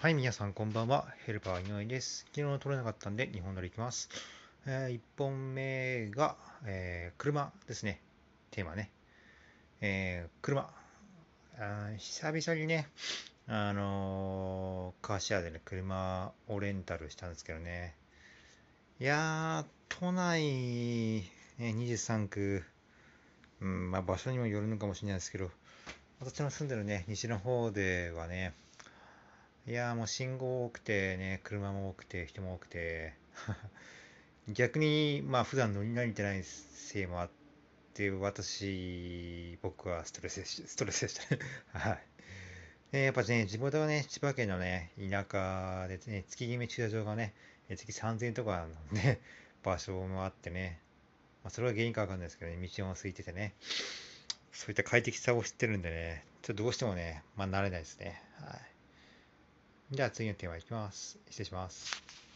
はい、皆さんこんばんは。ヘルパー井上です。昨日撮れなかったんで2本撮りいきます。えー、1本目が、えー、車ですね。テーマね。えー、車。あ久々にね、あの、カーシェアでね、車をレンタルしたんですけどね。いやー、都内、ね、23区、うん、まあ場所にもよるのかもしれないですけど、私の住んでるね、西の方ではね、いやもう信号多くてね、車も多くて、人も多くて、逆に、まあ普段乗り慣れてないせいもあって、私、僕はストレスでした、ストレスでしたね。はい。で、やっぱね、地元はね、千葉県のね、田舎でね、月決め駐車場がね、月3000円とかのね、場所もあってね、まあ、それは原因かわかんないですけどね、道も空いててね、そういった快適さを知ってるんでね、ちょっとどうしてもね、まあ慣れないですね。はい。じゃあ次のテーマいきます。失礼します。